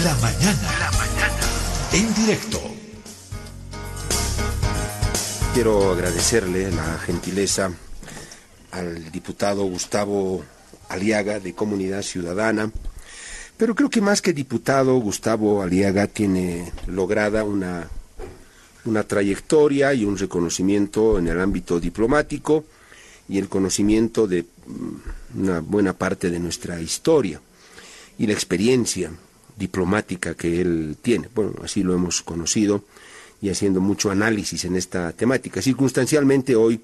La mañana. La mañana. En directo. Quiero agradecerle la gentileza al diputado Gustavo Aliaga de Comunidad Ciudadana, pero creo que más que diputado, Gustavo Aliaga tiene lograda una, una trayectoria y un reconocimiento en el ámbito diplomático y el conocimiento de mm, una buena parte de nuestra historia y la experiencia diplomática que él tiene. Bueno, así lo hemos conocido y haciendo mucho análisis en esta temática. Circunstancialmente hoy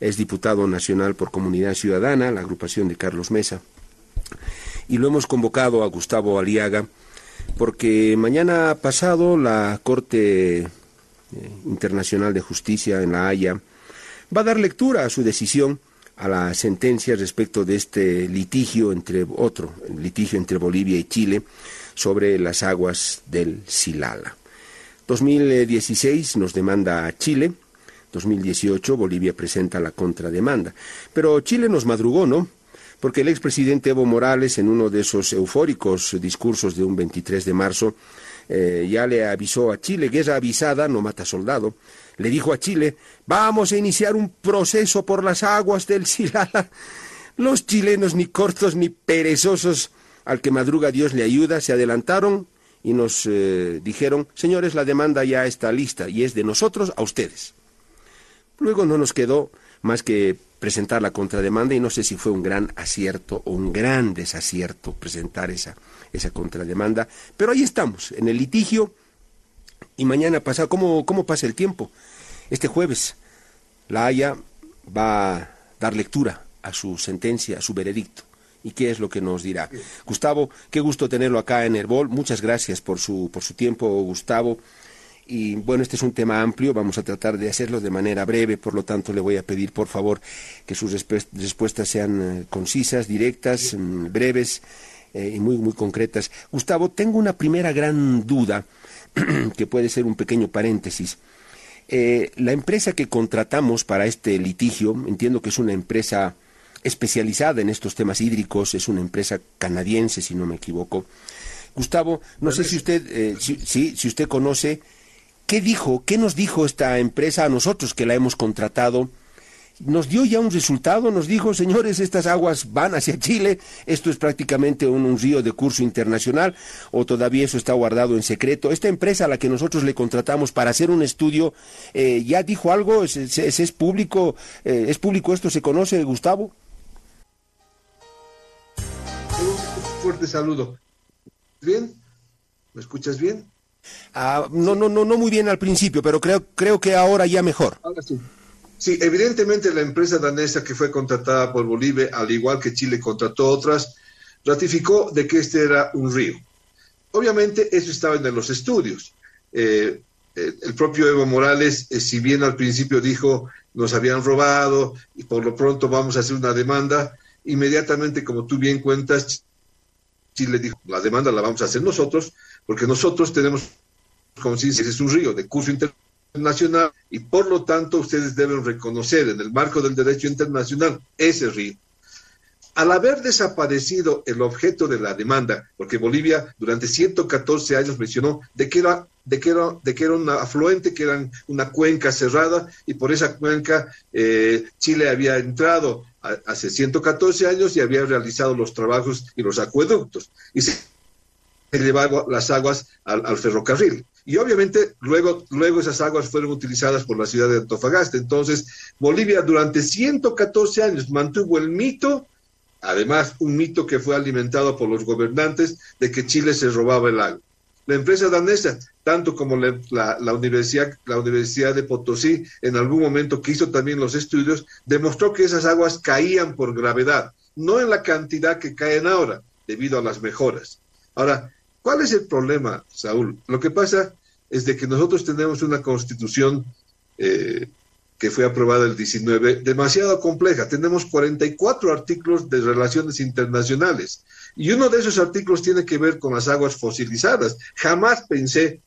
es diputado nacional por Comunidad Ciudadana, la agrupación de Carlos Mesa, y lo hemos convocado a Gustavo Aliaga porque mañana pasado la Corte eh, Internacional de Justicia en La Haya va a dar lectura a su decisión a la sentencia respecto de este litigio entre otro, litigio entre Bolivia y Chile sobre las aguas del Silala. 2016 nos demanda a Chile, 2018 Bolivia presenta la contrademanda. Pero Chile nos madrugó, ¿no? Porque el expresidente Evo Morales, en uno de esos eufóricos discursos de un 23 de marzo, eh, ya le avisó a Chile, guerra avisada no mata soldado, le dijo a Chile, vamos a iniciar un proceso por las aguas del Silala. Los chilenos, ni cortos ni perezosos, al que madruga Dios le ayuda, se adelantaron y nos eh, dijeron, señores, la demanda ya está lista y es de nosotros a ustedes. Luego no nos quedó más que presentar la contrademanda y no sé si fue un gran acierto o un gran desacierto presentar esa, esa contrademanda, pero ahí estamos, en el litigio y mañana pasa, ¿cómo, ¿cómo pasa el tiempo? Este jueves la Haya va a dar lectura a su sentencia, a su veredicto y qué es lo que nos dirá. Gustavo, qué gusto tenerlo acá en Herbol. Muchas gracias por su, por su tiempo, Gustavo. Y bueno, este es un tema amplio, vamos a tratar de hacerlo de manera breve, por lo tanto le voy a pedir por favor que sus respuestas sean eh, concisas, directas, mm, breves eh, y muy, muy concretas. Gustavo, tengo una primera gran duda, que puede ser un pequeño paréntesis. Eh, la empresa que contratamos para este litigio, entiendo que es una empresa especializada en estos temas hídricos, es una empresa canadiense, si no me equivoco. Gustavo, no sé si usted, eh, si, usted conoce, ¿qué dijo, qué nos dijo esta empresa a nosotros que la hemos contratado? Nos dio ya un resultado, nos dijo, señores, estas aguas van hacia Chile, esto es prácticamente un, río de curso internacional, o todavía eso está guardado en secreto. Esta empresa a la que nosotros le contratamos para hacer un estudio, eh, ¿ya dijo algo? ¿Es, es, público? Eh, ¿Es público esto? ¿Se conoce, Gustavo? Fuerte saludo. ¿Bien? ¿Me escuchas bien? Ah, no, no, no, no muy bien al principio, pero creo, creo que ahora ya mejor. Ahora sí. Sí, evidentemente la empresa danesa que fue contratada por Bolivia, al igual que Chile contrató otras, ratificó de que este era un río. Obviamente eso estaba en los estudios. Eh, eh, el propio Evo Morales, eh, si bien al principio dijo nos habían robado y por lo pronto vamos a hacer una demanda, inmediatamente, como tú bien cuentas, Chile dijo, la demanda la vamos a hacer nosotros, porque nosotros tenemos conciencia es un río de curso internacional y por lo tanto ustedes deben reconocer en el marco del derecho internacional ese río. Al haber desaparecido el objeto de la demanda, porque Bolivia durante 114 años mencionó de que era de que era, de que era un afluente, que era una cuenca cerrada, y por esa cuenca eh, Chile había entrado hace 114 años y había realizado los trabajos y los acueductos y se llevaba las aguas al, ferrocarril. Y obviamente luego, luego esas aguas fueron utilizadas por la ciudad de Antofagasta. Entonces, Bolivia durante 114 años mantuvo el mito, además un mito que fue alimentado por los gobernantes, de que Chile se robaba el agua. La empresa danesa, tanto como la, universidad, la Universidad de Potosí, en algún momento que hizo también los estudios, demostró que esas aguas caían por gravedad, no en la cantidad que caen ahora, debido a las mejoras. Ahora, ¿cuál es el problema, Saúl? Lo que pasa es de que nosotros tenemos una constitución eh, que fue aprobada el 19, demasiado compleja. Tenemos 44 artículos de relaciones internacionales y uno de esos artículos tiene que ver con las aguas fosilizadas. Jamás pensé,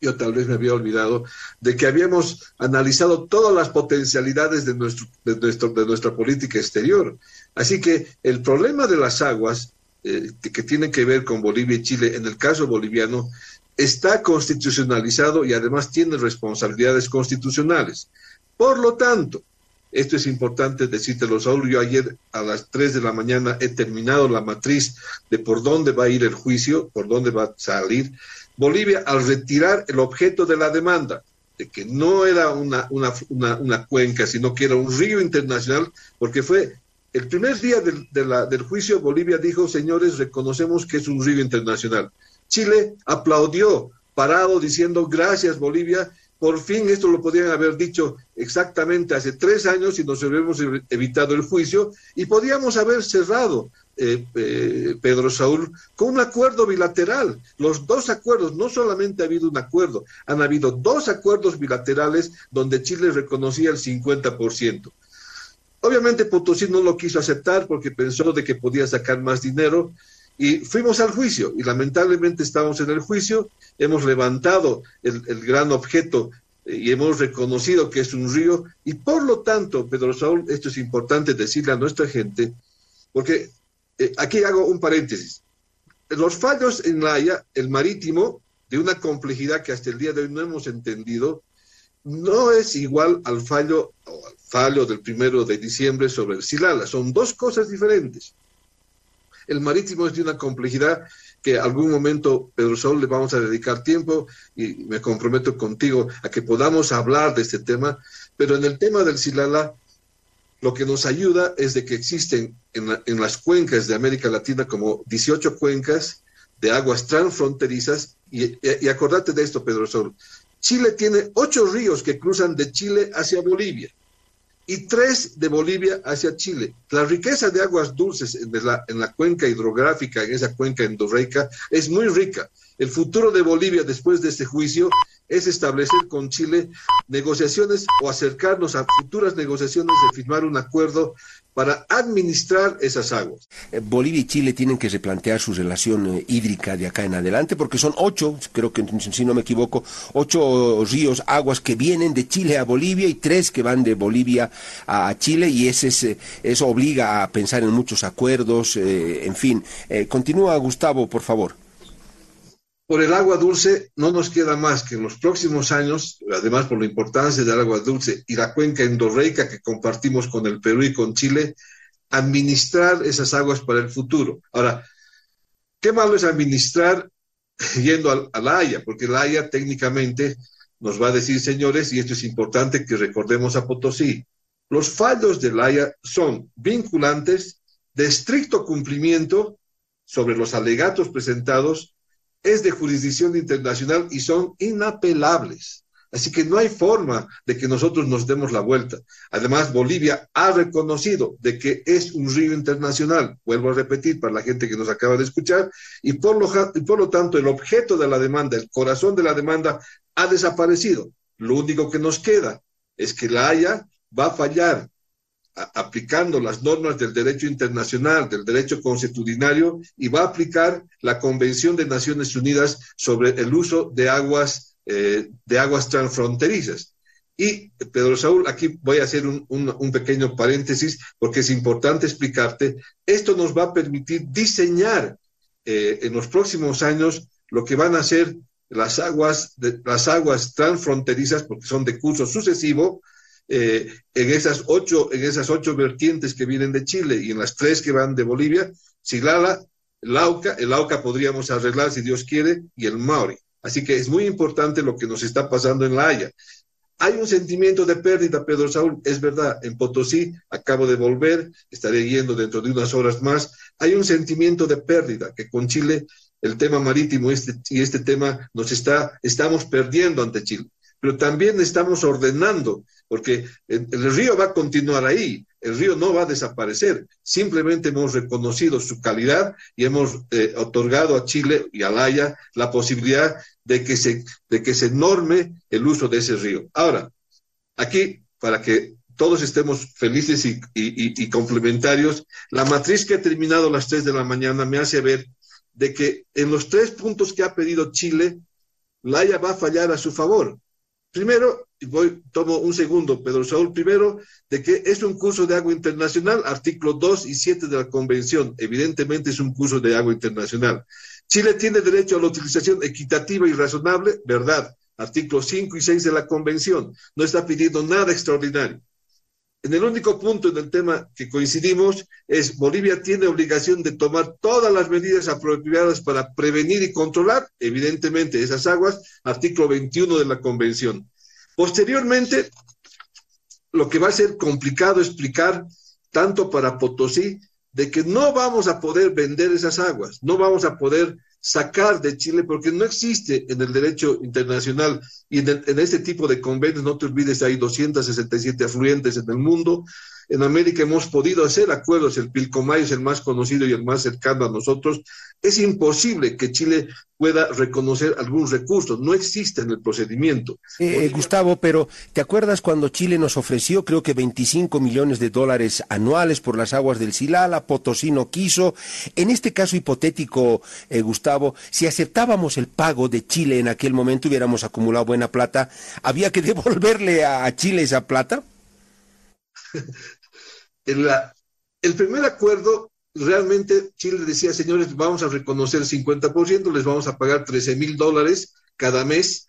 yo tal vez me había olvidado, de que habíamos analizado todas las potencialidades de, nuestro, de, nuestro, de nuestra política exterior. Así que el problema de las aguas eh, que tienen que ver con Bolivia y Chile, en el caso boliviano, está constitucionalizado y además tiene responsabilidades constitucionales. Por lo tanto, esto es importante decírtelo, Saúl. Yo ayer a las 3 de la mañana he terminado la matriz de por dónde va a ir el juicio, por dónde va a salir. Bolivia, al retirar el objeto de la demanda, de que no era una, una, una, cuenca, sino que era un río internacional, porque fue el primer día del, del juicio, Bolivia dijo, señores, reconocemos que es un río internacional. Chile aplaudió, parado, diciendo, gracias Bolivia, por fin esto lo podían haber dicho exactamente hace tres años y nos hubiéramos evitado el juicio y podíamos haber cerrado, eh, eh, Pedro Saúl, con un acuerdo bilateral. Los dos acuerdos, no solamente ha habido un acuerdo, han habido dos acuerdos bilaterales donde Chile reconocía el 50%. Obviamente Potosí no lo quiso aceptar porque pensó de que podía sacar más dinero y fuimos al juicio y lamentablemente estamos en el juicio, hemos levantado el, gran objeto eh, y hemos reconocido que es un río y por lo tanto, Pedro Saúl, esto es importante decirle a nuestra gente, porque eh, aquí hago un paréntesis. Los fallos en la el marítimo, de una complejidad que hasta el día de hoy no hemos entendido, no es igual al fallo o al fallo del primero de diciembre sobre el Silala. Son dos cosas diferentes. El marítimo es de una complejidad que algún momento, Pedro Sol, le vamos a dedicar tiempo y me comprometo contigo a que podamos hablar de este tema, pero en el tema del Silala, lo que nos ayuda es de que existen en, las cuencas de América Latina como 18 cuencas de aguas transfronterizas, y, y acordate de esto, Pedro Sol, Chile tiene ocho ríos que cruzan de Chile hacia Bolivia y tres de Bolivia hacia Chile. La riqueza de aguas dulces en la, en la cuenca hidrográfica, en esa cuenca endorreica, es muy rica. El futuro de Bolivia después de este juicio es establecer con Chile negociaciones o acercarnos a futuras negociaciones de firmar un acuerdo para administrar esas aguas. Eh, Bolivia y Chile tienen que replantear su relación eh, hídrica de acá en adelante, porque son ocho, creo que si no me equivoco, ocho ríos, aguas que vienen de Chile a Bolivia y tres que van de Bolivia a Chile, y ese eh, eso obliga a pensar en muchos acuerdos, en fin. continúa, Gustavo, por favor por el agua dulce no nos queda más que en los próximos años, además por la importancia del agua dulce y la cuenca endorreica que compartimos con el Perú y con Chile, administrar esas aguas para el futuro. Ahora, qué malo es administrar yendo a, la Haya, porque la Haya técnicamente nos va a decir, señores, y esto es importante que recordemos a Potosí, los fallos de la Haya son vinculantes de estricto cumplimiento sobre los alegatos presentados es de jurisdicción internacional y son inapelables. Así que no hay forma de que nosotros nos demos la vuelta. Además, Bolivia ha reconocido de que es un río internacional, vuelvo a repetir para la gente que nos acaba de escuchar, y por lo, y por lo tanto el objeto de la demanda, el corazón de la demanda, ha desaparecido. Lo único que nos queda es que la Haya va a fallar aplicando las normas del derecho internacional, del derecho constitucionario, y va a aplicar la Convención de Naciones Unidas sobre el uso de aguas, eh, de aguas transfronterizas. Y, Pedro Saúl, aquí voy a hacer un, pequeño paréntesis porque es importante explicarte, esto nos va a permitir diseñar eh, en los próximos años lo que van a ser las aguas, las aguas transfronterizas, porque son de curso sucesivo, eh, en, esas ocho, en esas ocho vertientes que vienen de Chile y en las tres que van de Bolivia, Silala, el Auca, el Auca podríamos arreglar si Dios quiere, y el Mauri. Así que es muy importante lo que nos está pasando en La Haya. Hay un sentimiento de pérdida, Pedro Saúl, es verdad, en Potosí, acabo de volver, estaré yendo dentro de unas horas más, hay un sentimiento de pérdida que con Chile el tema marítimo este, y este tema nos está, estamos perdiendo ante Chile, pero también estamos ordenando porque el, río va a continuar ahí, el río no va a desaparecer, simplemente hemos reconocido su calidad y hemos eh, otorgado a Chile y a Laia la posibilidad de que, se, de que norme el uso de ese río. Ahora, aquí, para que todos estemos felices y, y, complementarios, la matriz que ha terminado a las 3 de la mañana me hace ver de que en los tres puntos que ha pedido Chile, Laia va a fallar a su favor. Primero, voy, tomo un segundo, Pedro Saúl, primero, de que es un curso de agua internacional, artículo 2 y 7 de la convención. Evidentemente es un curso de agua internacional. Chile tiene derecho a la utilización equitativa y razonable, verdad. Artículo 5 y 6 de la convención. No está pidiendo nada extraordinario. En el único punto en el tema que coincidimos es Bolivia tiene obligación de tomar todas las medidas apropiadas para prevenir y controlar, evidentemente, esas aguas, artículo 21 de la Convención. Posteriormente, lo que va a ser complicado explicar, tanto para Potosí, de que no vamos a poder vender esas aguas, no vamos a poder sacar de Chile porque no existe en el derecho internacional y en, en este tipo de convenios, no te olvides, hay 267 afluentes en el mundo, en América hemos podido hacer acuerdos, el Pilcomayo es el más conocido y el más cercano a nosotros, es imposible que Chile pueda reconocer algún recurso, no existe en el procedimiento. Eh, Gustavo, pero ¿te acuerdas cuando Chile nos ofreció creo que 25 millones de dólares anuales por las aguas del Silala, Potosí no quiso? En este caso hipotético, eh, Gustavo, si aceptábamos el pago de Chile en aquel momento, hubiéramos acumulado buena plata, ¿había que devolverle a Chile esa plata? el primer acuerdo, realmente Chile decía, señores, vamos a reconocer el 50%, les vamos a pagar 13 mil dólares cada mes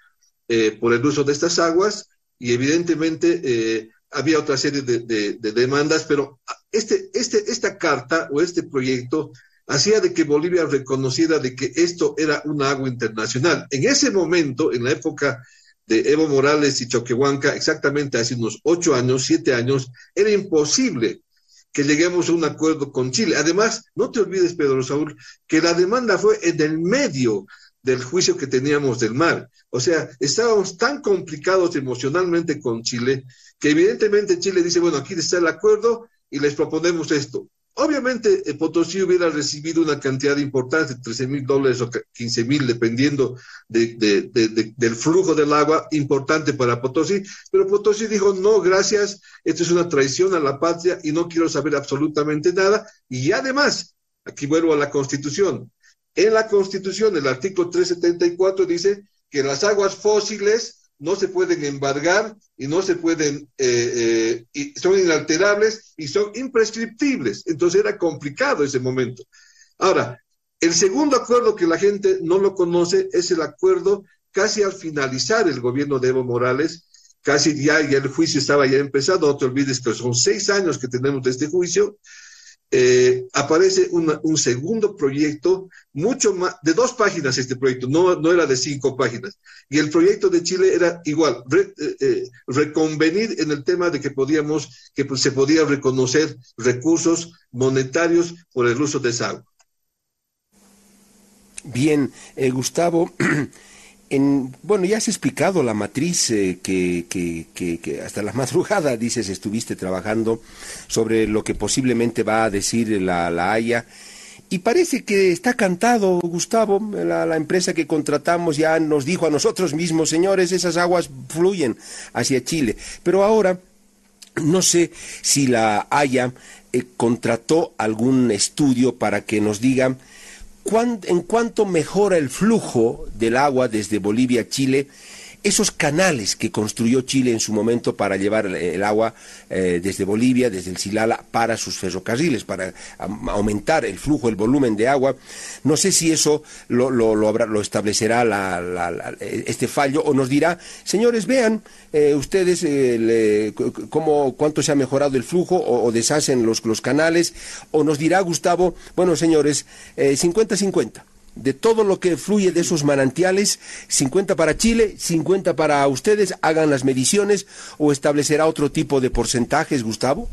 eh, por el uso de estas aguas y evidentemente eh, había otra serie de, demandas, pero este, este, esta carta o este proyecto hacía de que Bolivia reconociera de que esto era una agua internacional. En ese momento, en la época de Evo Morales y Choquehuanca, exactamente hace unos ocho años, siete años, era imposible que lleguemos a un acuerdo con Chile. Además, no te olvides, Pedro Saúl, que la demanda fue en el medio del juicio que teníamos del mar. O sea, estábamos tan complicados emocionalmente con Chile que evidentemente Chile dice, bueno, aquí está el acuerdo y les proponemos esto. Obviamente, eh, Potosí hubiera recibido una cantidad importante, 13 mil dólares o 15 mil, dependiendo del flujo del agua, importante para Potosí. Pero Potosí dijo, no, gracias, esto es una traición a la patria y no quiero saber absolutamente nada. Y además, aquí vuelvo a la Constitución. En la Constitución, el artículo 374 dice que las aguas fósiles no se pueden embargar y no se pueden, eh, eh, y son inalterables y son imprescriptibles. Entonces era complicado ese momento. Ahora, el segundo acuerdo que la gente no lo conoce es el acuerdo casi al finalizar el gobierno de Evo Morales, casi ya, ya el juicio estaba ya empezado, no te olvides que son seis años que tenemos de este juicio, eh, aparece un segundo proyecto, mucho más, de dos páginas este proyecto, no, no era de cinco páginas. Y el proyecto de Chile era igual, eh, eh, reconvenir en el tema de que podíamos, que pues, se podía reconocer recursos monetarios por el uso de esa agua. Bien, Gustavo. bueno, ya has explicado la matriz eh, que, que, hasta la madrugada, dices, estuviste trabajando sobre lo que posiblemente va a decir la, la Haya. Y parece que está cantado, Gustavo, la, la, empresa que contratamos ya nos dijo a nosotros mismos, señores, esas aguas fluyen hacia Chile. Pero ahora, no sé si la Haya eh, contrató algún estudio para que nos en cuanto mejora el flujo del agua desde Bolivia a Chile, esos canales que construyó Chile en su momento para llevar el, agua eh, desde Bolivia, desde el Silala, para sus ferrocarriles, para aumentar el flujo, el volumen de agua. No sé si eso lo, lo, establecerá este fallo o nos dirá, señores, vean eh, ustedes eh, cómo, cuánto se ha mejorado el flujo o, deshacen los, los canales, o nos dirá Gustavo, bueno, señores, 50-50 de todo lo que fluye de esos manantiales, 50 para Chile, 50 para ustedes, hagan las mediciones o establecerá otro tipo de porcentajes, Gustavo?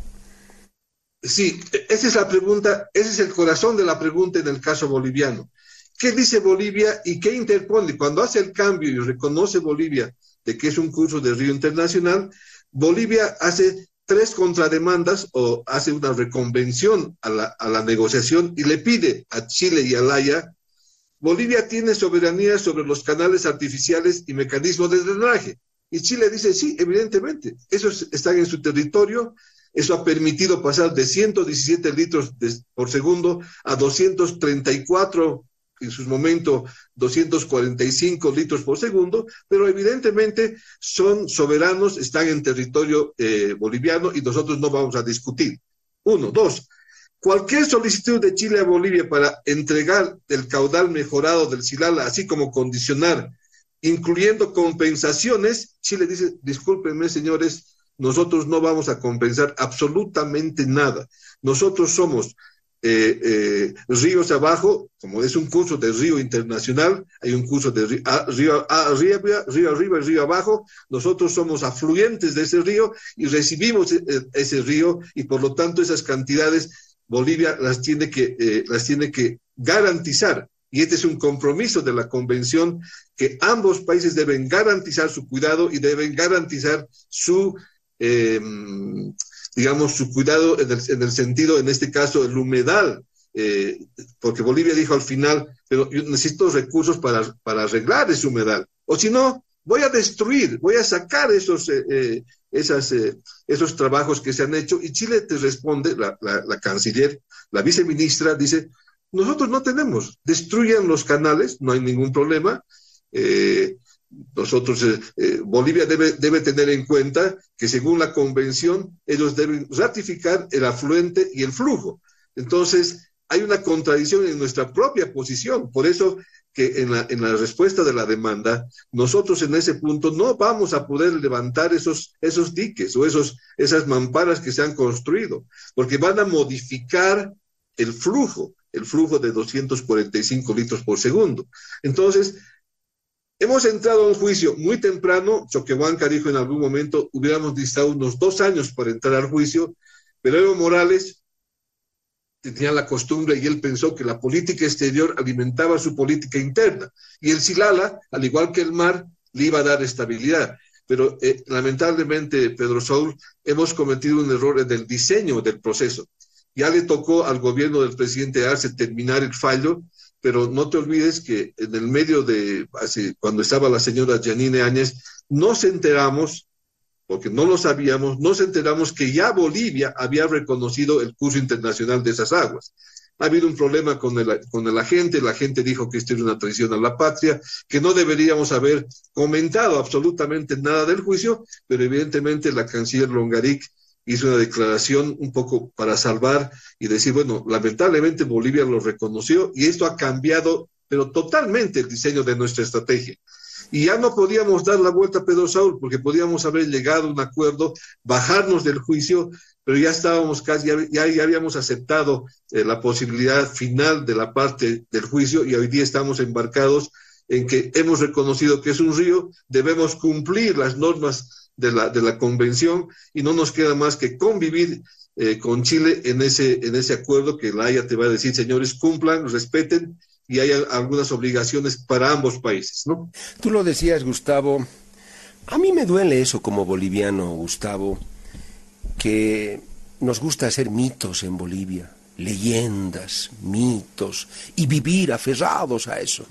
Sí, esa es la pregunta, ese es el corazón de la pregunta en el caso boliviano. ¿Qué dice Bolivia y qué interpone? Cuando hace el cambio y reconoce Bolivia de que es un curso de río internacional, Bolivia hace tres contrademandas o hace una reconvención a la, a la negociación y le pide a Chile y a Laia Bolivia tiene soberanía sobre los canales artificiales y mecanismos de drenaje. Y Chile dice, sí, evidentemente, esos están en su territorio, eso ha permitido pasar de 117 litros por segundo a 234 en su momento 245 litros por segundo, pero evidentemente son soberanos, están en territorio eh, boliviano y nosotros no vamos a discutir. Uno, dos, cualquier solicitud de Chile a Bolivia para entregar el caudal mejorado del Silala, así como condicionar, incluyendo compensaciones, Chile dice, discúlpenme señores, nosotros no vamos a compensar absolutamente nada. Nosotros somos eh, eh, ríos abajo, como es un curso de río internacional, hay un curso de río, arriba, río arriba, río abajo, nosotros somos afluentes de ese río y recibimos e, e, ese río y por lo tanto esas cantidades Bolivia las tiene que, eh, las tiene que garantizar. Y este es un compromiso de la convención que ambos países deben garantizar su cuidado y deben garantizar su digamos, su cuidado en el, sentido, en este caso, el humedal, eh, porque Bolivia dijo al final, pero yo necesito recursos para, para arreglar ese humedal, o si no, voy a destruir, voy a sacar esos, eh, eh, esas, esos trabajos que se han hecho, y Chile te responde, la, la canciller, la viceministra dice, nosotros no tenemos, destruyan los canales, no hay ningún problema, eh, nosotros, eh, eh, Bolivia debe, debe tener en cuenta que según la convención, ellos deben ratificar el afluente y el flujo. Entonces, hay una contradicción en nuestra propia posición. Por eso que en la, en la respuesta de la demanda, nosotros en ese punto no vamos a poder levantar esos, esos diques o esos, esas mamparas que se han construido, porque van a modificar el flujo, el flujo de 245 litros por segundo. Entonces, Hemos entrado a un juicio muy temprano. Choquehuanca dijo en algún momento, hubiéramos necesitado unos dos años para entrar al juicio, pero Evo Morales tenía la costumbre y él pensó que la política exterior alimentaba su política interna. Y el Silala, al igual que el mar, le iba a dar estabilidad. Pero eh, lamentablemente, Pedro Saúl, hemos cometido un error en el diseño del proceso. Ya le tocó al gobierno del presidente Arce terminar el fallo pero no te olvides que en el medio de, cuando estaba la señora Janine Áñez, nos enteramos, porque no lo sabíamos, nos enteramos que ya Bolivia había reconocido el curso internacional de esas aguas. Ha habido un problema con el, con el agente, la gente dijo que esto era una traición a la patria, que no deberíamos haber comentado absolutamente nada del juicio, pero evidentemente la canciller Longaric hizo una declaración un poco para salvar y decir, bueno, lamentablemente Bolivia lo reconoció y esto ha cambiado, pero totalmente el diseño de nuestra estrategia. Y ya no podíamos dar la vuelta a Pedro Saúl porque podíamos haber llegado a un acuerdo, bajarnos del juicio, pero ya estábamos casi, ya, ya habíamos aceptado eh, la posibilidad final de la parte del juicio y hoy día estamos embarcados en que hemos reconocido que es un río, debemos cumplir las normas de la, de la convención y no nos queda más que convivir eh, con Chile en ese, en ese acuerdo que la Haya te va a decir, señores, cumplan, respeten y hay algunas obligaciones para ambos países, ¿no? Tú lo decías, Gustavo. A mí me duele eso como boliviano, Gustavo, que nos gusta hacer mitos en Bolivia leyendas, mitos, y vivir aferrados a eso.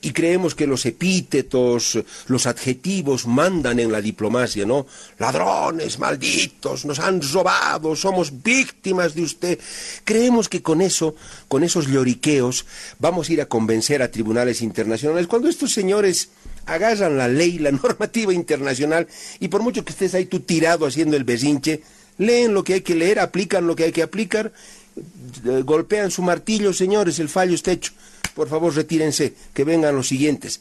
Y creemos que los epítetos, los adjetivos mandan en la diplomacia, ¿no? Ladrones, malditos, nos han robado, somos víctimas de usted. Creemos que con eso, con esos lloriqueos, vamos a ir a convencer a tribunales internacionales, cuando estos señores agarran la ley, la normativa internacional, y por mucho que estés ahí tú tirado haciendo el besinche, leen lo que hay que leer, aplican lo que hay que aplicar, golpean su martillo, señores, el fallo está hecho. Por favor, retírense, que vengan los siguientes.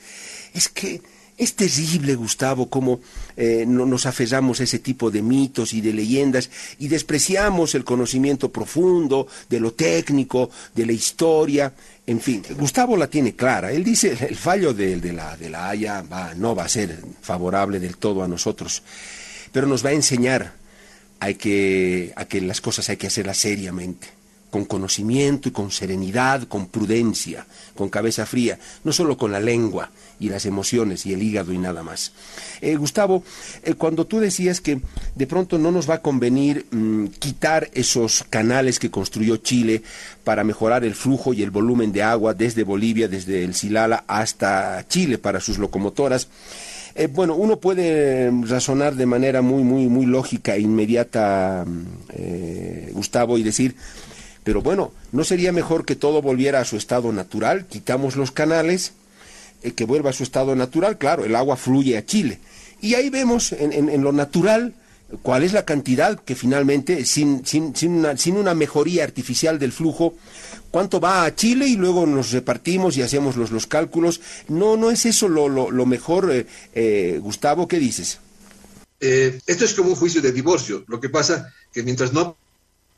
Es que es terrible, Gustavo, cómo eh, no nos aferramos a ese tipo de mitos y de leyendas y despreciamos el conocimiento profundo de lo técnico, de la historia. En fin, Gustavo la tiene clara. Él dice el fallo de, la, Haya va, no va a ser favorable del todo a nosotros, pero nos va a enseñar que, a que las cosas hay que hacerlas seriamente con conocimiento y con serenidad, con prudencia, con cabeza fría, no solo con la lengua y las emociones y el hígado y nada más. Eh, Gustavo, eh, cuando tú decías que de pronto no nos va a convenir mm, quitar esos canales que construyó Chile para mejorar el flujo y el volumen de agua desde Bolivia, desde el Silala hasta Chile para sus locomotoras, eh, bueno, uno puede razonar de manera muy, muy, muy lógica e inmediata, mm, Gustavo, y decir, Pero bueno, ¿no sería mejor que todo volviera a su estado natural? Quitamos los canales, eh, que vuelva a su estado natural, claro, el agua fluye a Chile. Y ahí vemos en, lo natural cuál es la cantidad que finalmente, sin, sin, sin, una, mejoría artificial del flujo, cuánto va a Chile y luego nos repartimos y hacemos los, los cálculos. No, no es eso lo, lo, mejor, eh, eh, Gustavo, ¿qué dices? esto es como un juicio de divorcio. Lo que pasa que mientras no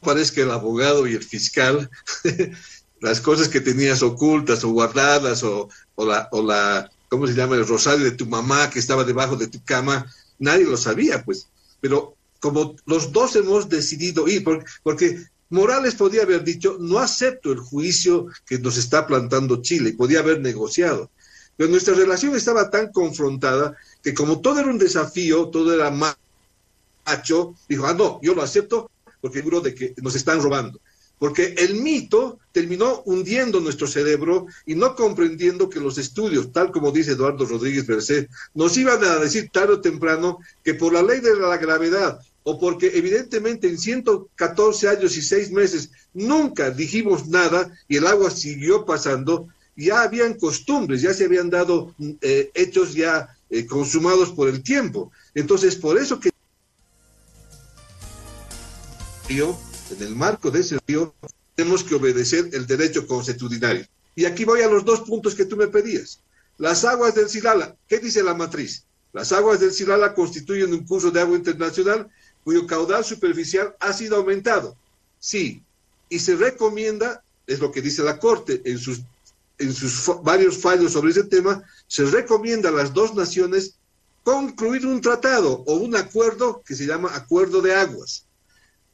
parezca el abogado y el fiscal, las cosas que tenías ocultas o guardadas o, o, la, o la, ¿cómo se llama? El rosario de tu mamá que estaba debajo de tu cama, nadie lo sabía, pues. Pero como los dos hemos decidido ir, porque, Morales podía haber dicho, no acepto el juicio que nos está plantando Chile, podía haber negociado. Pero nuestra relación estaba tan confrontada que como todo era un desafío, todo era macho, dijo, ah, no, yo lo acepto porque seguro de que nos están robando porque el mito terminó hundiendo nuestro cerebro y no comprendiendo que los estudios, tal como dice Eduardo Rodríguez Merced, nos iban a decir tarde o temprano que por la ley de la gravedad o porque evidentemente en 114 años y 6 meses nunca dijimos nada y el agua siguió pasando, ya habían costumbres, ya se habían dado eh, hechos ya eh, consumados por el tiempo. Entonces, por eso que yo en el marco de ese río, tenemos que obedecer el derecho consuetudinario. Y aquí voy a los dos puntos que tú me pedías. Las aguas del Silala, ¿qué dice la matriz? Las aguas del Silala constituyen un curso de agua internacional cuyo caudal superficial ha sido aumentado. Sí, y se recomienda, es lo que dice la Corte en sus, en sus varios fallos sobre ese tema, se recomienda a las dos naciones concluir un tratado o un acuerdo que se llama Acuerdo de Aguas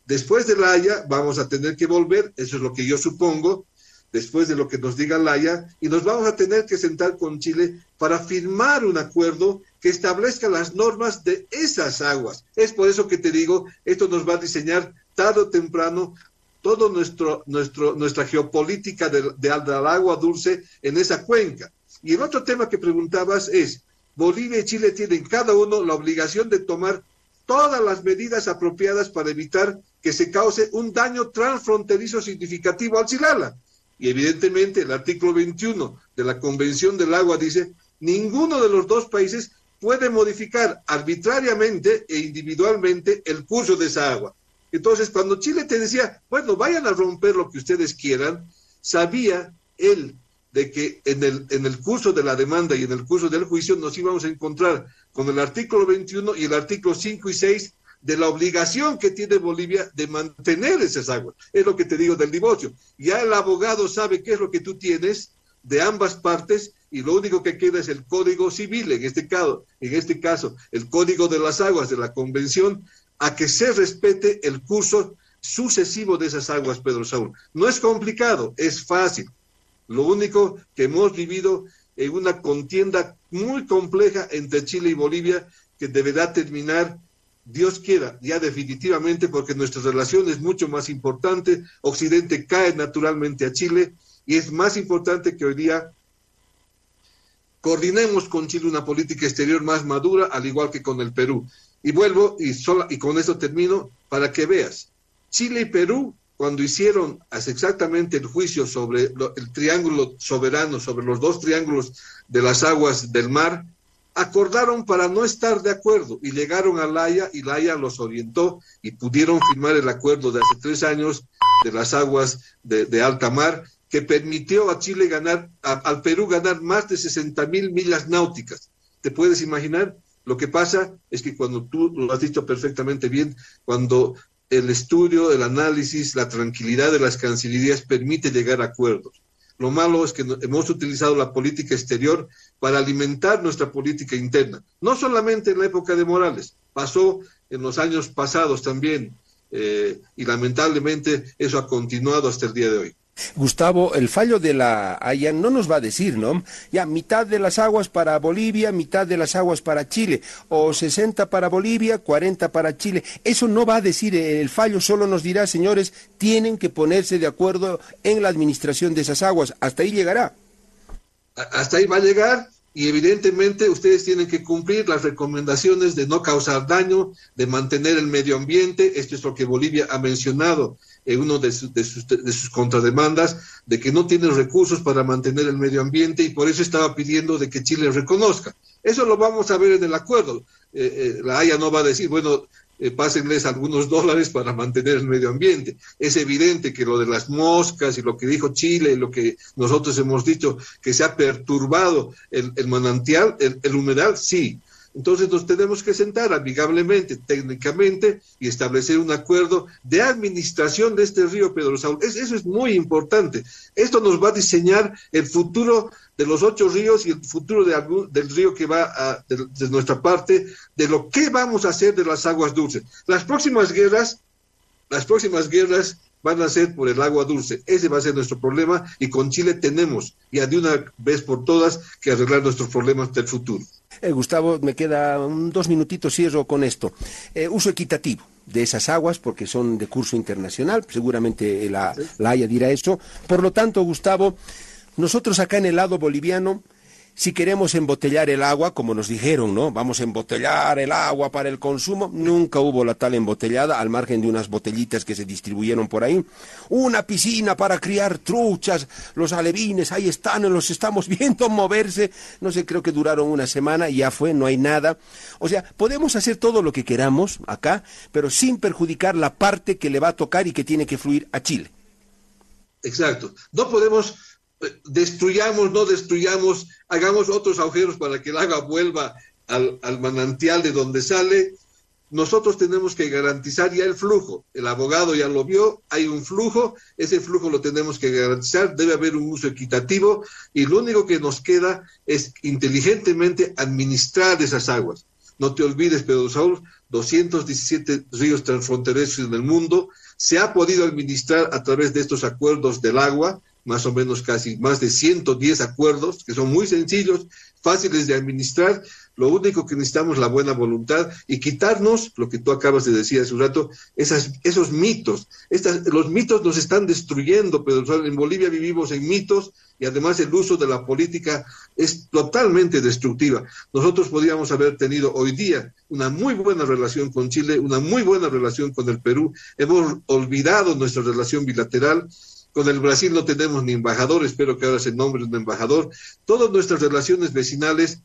Después de la Haya vamos a tener que volver, eso es lo que yo supongo, después de lo que nos diga la Haya, y nos vamos a tener que sentar con Chile para firmar un acuerdo que establezca las normas de esas aguas. Es por eso que te digo, esto nos va a diseñar tarde o temprano todo nuestro, nuestro, nuestra geopolítica del, de, del agua dulce en esa cuenca. Y el otro tema que preguntabas es, Bolivia y Chile tienen cada uno la obligación de tomar todas las medidas apropiadas para evitar que se cause un daño transfronterizo significativo al Silala. Y evidentemente el artículo 21 de la Convención del Agua dice, ninguno de los dos países puede modificar arbitrariamente e individualmente el curso de esa agua. Entonces, cuando Chile te decía, bueno, vayan a romper lo que ustedes quieran, sabía él de que en el, en el curso de la demanda y en el curso del juicio nos íbamos a encontrar con el artículo 21 y el artículo 5 y 6 de la obligación que tiene Bolivia de mantener esas aguas. Es lo que te digo del divorcio. Ya el abogado sabe qué es lo que tú tienes de ambas partes y lo único que queda es el código civil, en este caso, en este caso, el código de las aguas de la convención, a que se respete el curso sucesivo de esas aguas, Pedro Saúl. No es complicado, es fácil. Lo único que hemos vivido en una contienda muy compleja entre Chile y Bolivia que deberá terminar Dios quiera, ya definitivamente, porque nuestra relación es mucho más importante. Occidente cae naturalmente a Chile y es más importante que hoy día coordinemos con Chile una política exterior más madura, al igual que con el Perú. Y vuelvo, y, sola, y con eso termino, para que veas, Chile y Perú, cuando hicieron exactamente el juicio sobre el triángulo soberano, sobre los dos triángulos de las aguas del mar, acordaron para no estar de acuerdo y llegaron a La Haya y La Haya los orientó y pudieron firmar el acuerdo de hace tres años de las aguas de, alta mar que permitió a Chile ganar, al Perú ganar más de 60 mil millas náuticas. ¿Te puedes imaginar? Lo que pasa es que cuando tú lo has dicho perfectamente bien, cuando el estudio, el análisis, la tranquilidad de las cancillerías permite llegar a acuerdos. Lo malo es que hemos utilizado la política exterior para alimentar nuestra política interna. No solamente en la época de Morales, pasó en los años pasados también eh, y lamentablemente eso ha continuado hasta el día de hoy. Gustavo, el fallo de la Haya no nos va a decir, ¿no? Ya, mitad de las aguas para Bolivia, mitad de las aguas para Chile, o 60 para Bolivia, 40 para Chile. Eso no va a decir el fallo, solo nos dirá, señores, tienen que ponerse de acuerdo en la administración de esas aguas. Hasta ahí llegará. Hasta ahí va a llegar, y evidentemente ustedes tienen que cumplir las recomendaciones de no causar daño, de mantener el medio ambiente. Esto es lo que Bolivia ha mencionado en uno de, sus, contrademandas, de que no tiene recursos para mantener el medio ambiente y por eso estaba pidiendo de que Chile reconozca. Eso lo vamos a ver en el acuerdo. Eh, eh, la Haya no va a decir, bueno, eh, pásenles algunos dólares para mantener el medio ambiente. Es evidente que lo de las moscas y lo que dijo Chile y lo que nosotros hemos dicho, que se ha perturbado el, manantial, el, el humedal, sí, entonces nos tenemos que sentar amigablemente, técnicamente, y establecer un acuerdo de administración de este río Pedro Saúl. eso es muy importante. Esto nos va a diseñar el futuro de los ocho ríos y el futuro del río que va de, nuestra parte, de lo que vamos a hacer de las aguas dulces. Las próximas guerras, las próximas guerras van a ser por el agua dulce. Ese va a ser nuestro problema y con Chile tenemos ya de una vez por todas que arreglar nuestros problemas del futuro. Eh, Gustavo, me queda dos minutitos, cierro con esto. Eh, uso equitativo de esas aguas, porque son de curso internacional, seguramente la, la Haya dirá eso. Por lo tanto, Gustavo, nosotros acá en el lado boliviano si queremos embotellar el agua, como nos dijeron, ¿no? Vamos a embotellar el agua para el consumo. Nunca hubo la tal embotellada, al margen de unas botellitas que se distribuyeron por ahí. Una piscina para criar truchas, los alevines, ahí están, los estamos viendo moverse. No sé, creo que duraron una semana ya fue, no hay nada. O sea, podemos hacer todo lo que queramos acá, pero sin perjudicar la parte que le va a tocar y que tiene que fluir a Chile. Exacto. No podemos destruyamos, no destruyamos, hagamos otros agujeros para que el agua vuelva al, manantial de donde sale, nosotros tenemos que garantizar ya el flujo. El abogado ya lo vio, hay un flujo, ese flujo lo tenemos que garantizar, debe haber un uso equitativo y lo único que nos queda es inteligentemente administrar esas aguas. No te olvides, Pedro Saúl, 217 ríos transfronterizos en el mundo, se ha podido administrar a través de estos acuerdos del agua, más o menos casi más de 110 acuerdos, que son muy sencillos, fáciles de administrar. Lo único que necesitamos es la buena voluntad y quitarnos, lo que tú acabas de decir hace un rato, esas, esos mitos. Estas, los mitos nos están destruyendo, pero en Bolivia vivimos en mitos y además el uso de la política es totalmente destructiva. Nosotros podríamos haber tenido hoy día una muy buena relación con Chile, una muy buena relación con el Perú. Hemos olvidado nuestra relación bilateral con el Brasil no tenemos ni embajador, espero que ahora se nombre un embajador. Todas nuestras relaciones vecinales,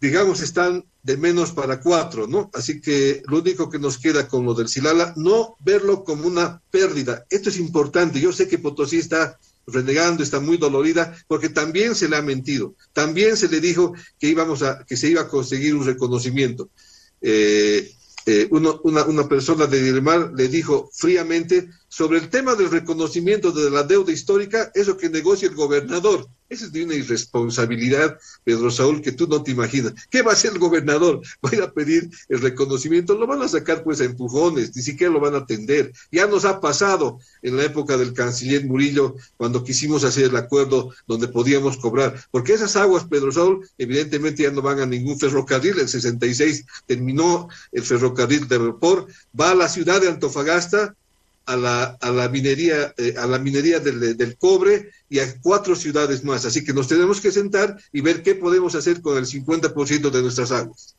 digamos, están de menos para cuatro, ¿no? Así que lo único que nos queda con lo del Silala, no verlo como una pérdida. Esto es importante. Yo sé que Potosí está renegando, está muy dolorida, porque también se le ha mentido. También se le dijo que íbamos a, que se iba a conseguir un reconocimiento. Eh, eh, una, una, persona de Dilmar le dijo fríamente sobre el tema del reconocimiento de la deuda histórica, eso que negocia el gobernador. Esa es de una irresponsabilidad, Pedro Saúl, que tú no te imaginas. ¿Qué va a hacer el gobernador? Va a ir a pedir el reconocimiento, lo van a sacar pues a empujones, ni siquiera lo van a atender. Ya nos ha pasado en la época del canciller Murillo, cuando quisimos hacer el acuerdo donde podíamos cobrar, porque esas aguas, Pedro Saúl, evidentemente ya no van a ningún ferrocarril. El 66 terminó el ferrocarril de Report, va a la ciudad de Antofagasta, a la, a la minería, eh, a la minería del, del, cobre y a cuatro ciudades más. Así que nos tenemos que sentar y ver qué podemos hacer con el 50% de nuestras aguas.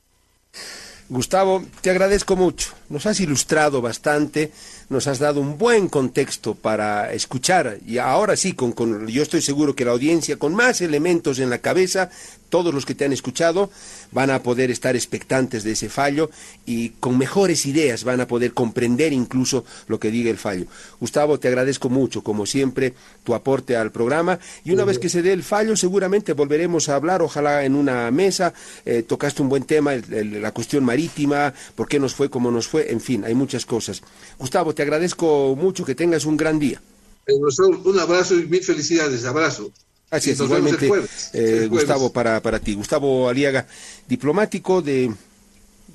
Gustavo, te agradezco mucho. Nos has ilustrado bastante, nos has dado un buen contexto para escuchar y ahora sí, con, con, yo estoy seguro que la audiencia con más elementos en la cabeza todos los que te han escuchado van a poder estar expectantes de ese fallo y con mejores ideas van a poder comprender incluso lo que diga el fallo. Gustavo, te agradezco mucho, como siempre, tu aporte al programa y una vez que se dé el fallo seguramente volveremos a hablar, ojalá en una mesa, eh, tocaste un buen tema, la cuestión marítima, por qué nos fue como nos fue, en fin, hay muchas cosas. Gustavo, te agradezco mucho, que tengas un gran día. Un abrazo y mil felicidades, abrazo. Así es, igualmente, eh, Gustavo, para, para ti. Gustavo Aliaga, diplomático de,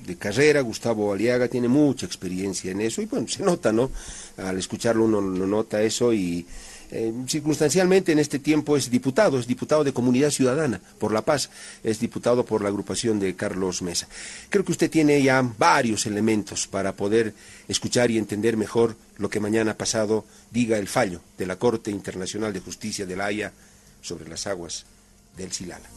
de carrera, Gustavo Aliaga tiene mucha experiencia en eso y bueno, se nota, ¿no? Al escucharlo uno lo nota eso y eh, circunstancialmente en este tiempo es diputado, es diputado de Comunidad Ciudadana por la Paz, es diputado por la agrupación de Carlos Mesa. Creo que usted tiene ya varios elementos para poder escuchar y entender mejor lo que mañana pasado diga el fallo de la Corte Internacional de Justicia de la Haya sobre las aguas del Silala.